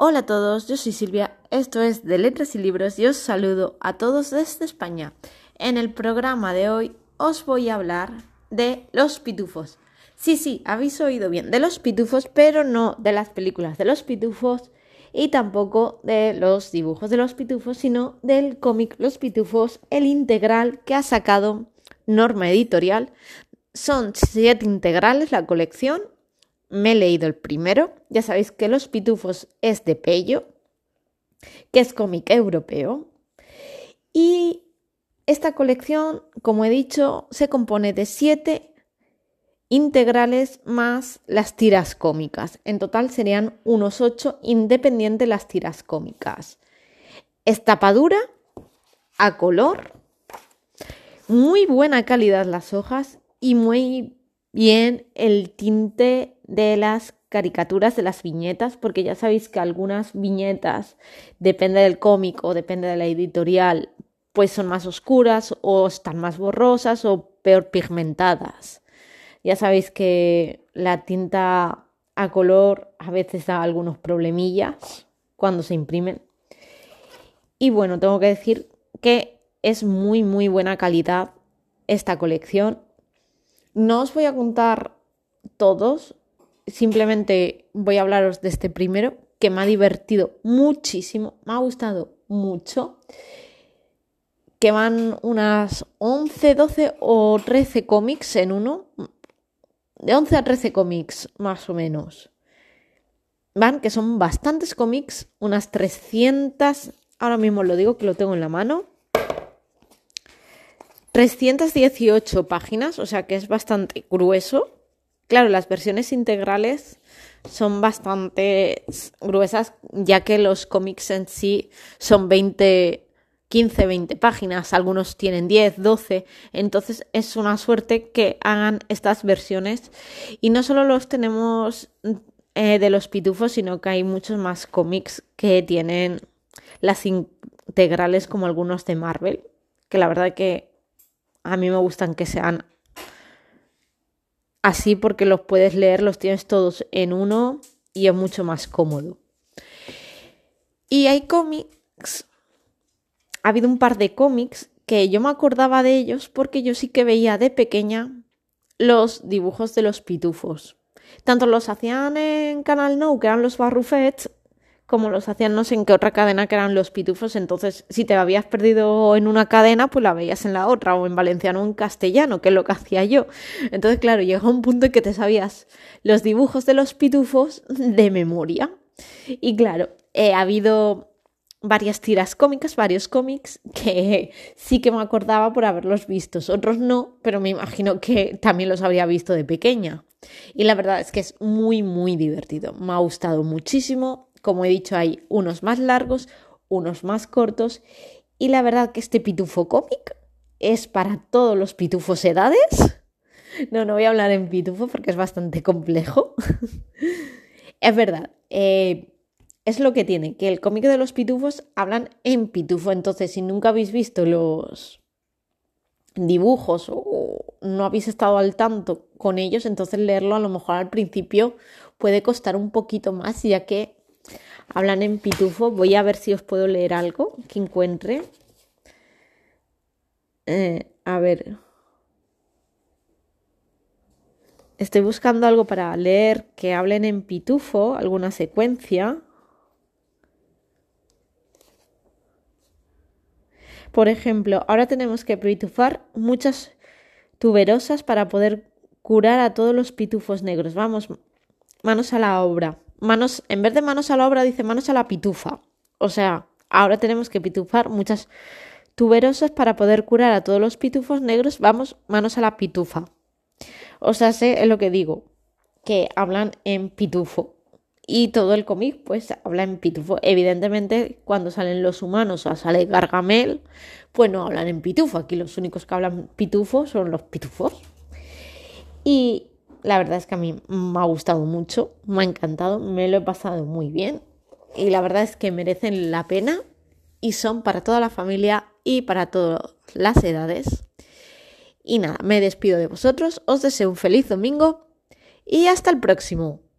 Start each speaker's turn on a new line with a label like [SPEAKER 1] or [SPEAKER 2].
[SPEAKER 1] Hola a todos, yo soy Silvia, esto es de Letras y Libros y os saludo a todos desde España. En el programa de hoy os voy a hablar de los pitufos. Sí, sí, habéis oído bien, de los pitufos, pero no de las películas de los pitufos y tampoco de los dibujos de los pitufos, sino del cómic Los Pitufos, el integral que ha sacado Norma Editorial. Son siete integrales la colección me he leído el primero. Ya sabéis que Los Pitufos es de Pello, que es cómic europeo. Y esta colección, como he dicho, se compone de siete integrales más las tiras cómicas. En total serían unos ocho independientes las tiras cómicas. Estapadura a color, muy buena calidad las hojas y muy bien el tinte de las caricaturas, de las viñetas, porque ya sabéis que algunas viñetas, depende del cómic o depende de la editorial, pues son más oscuras o están más borrosas o peor pigmentadas. Ya sabéis que la tinta a color a veces da algunos problemillas cuando se imprimen. Y bueno, tengo que decir que es muy, muy buena calidad esta colección. No os voy a contar todos, simplemente voy a hablaros de este primero que me ha divertido muchísimo, me ha gustado mucho, que van unas 11, 12 o 13 cómics en uno, de 11 a 13 cómics más o menos. Van, que son bastantes cómics, unas 300, ahora mismo lo digo que lo tengo en la mano. 318 páginas, o sea que es bastante grueso. Claro, las versiones integrales son bastante gruesas, ya que los cómics en sí son 20, 15, 20 páginas, algunos tienen 10, 12, entonces es una suerte que hagan estas versiones. Y no solo los tenemos eh, de los pitufos, sino que hay muchos más cómics que tienen las integrales como algunos de Marvel, que la verdad que a mí me gustan que sean así porque los puedes leer, los tienes todos en uno y es mucho más cómodo. Y hay cómics, ha habido un par de cómics que yo me acordaba de ellos porque yo sí que veía de pequeña los dibujos de los pitufos. Tanto los hacían en Canal No, que eran los Barrufets, como los hacían no sé en qué otra cadena que eran los pitufos, entonces si te habías perdido en una cadena, pues la veías en la otra, o en valenciano o en castellano, que es lo que hacía yo. Entonces, claro, llega un punto en que te sabías los dibujos de los pitufos de memoria. Y claro, ha habido varias tiras cómicas, varios cómics que sí que me acordaba por haberlos visto, otros no, pero me imagino que también los habría visto de pequeña. Y la verdad es que es muy, muy divertido. Me ha gustado muchísimo como he dicho, hay unos más largos, unos más cortos. Y la verdad que este pitufo cómic es para todos los pitufos edades. No, no voy a hablar en pitufo porque es bastante complejo. es verdad, eh, es lo que tiene, que el cómic de los pitufos hablan en pitufo. Entonces, si nunca habéis visto los dibujos o no habéis estado al tanto con ellos, entonces leerlo a lo mejor al principio puede costar un poquito más, ya que hablan en pitufo. Voy a ver si os puedo leer algo que encuentre. Eh, a ver. Estoy buscando algo para leer que hablen en pitufo, alguna secuencia. Por ejemplo, ahora tenemos que pitufar muchas tuberosas para poder curar a todos los pitufos negros. Vamos, manos a la obra manos, en vez de manos a la obra, dice manos a la pitufa. O sea, ahora tenemos que pitufar muchas tuberosas para poder curar a todos los pitufos negros. Vamos, manos a la pitufa. O sea, sé lo que digo, que hablan en pitufo. Y todo el cómic, pues, habla en pitufo. Evidentemente, cuando salen los humanos o sale Gargamel, pues no hablan en pitufo. Aquí los únicos que hablan pitufo son los pitufos. Y la verdad es que a mí me ha gustado mucho, me ha encantado, me lo he pasado muy bien y la verdad es que merecen la pena y son para toda la familia y para todas las edades. Y nada, me despido de vosotros, os deseo un feliz domingo y hasta el próximo.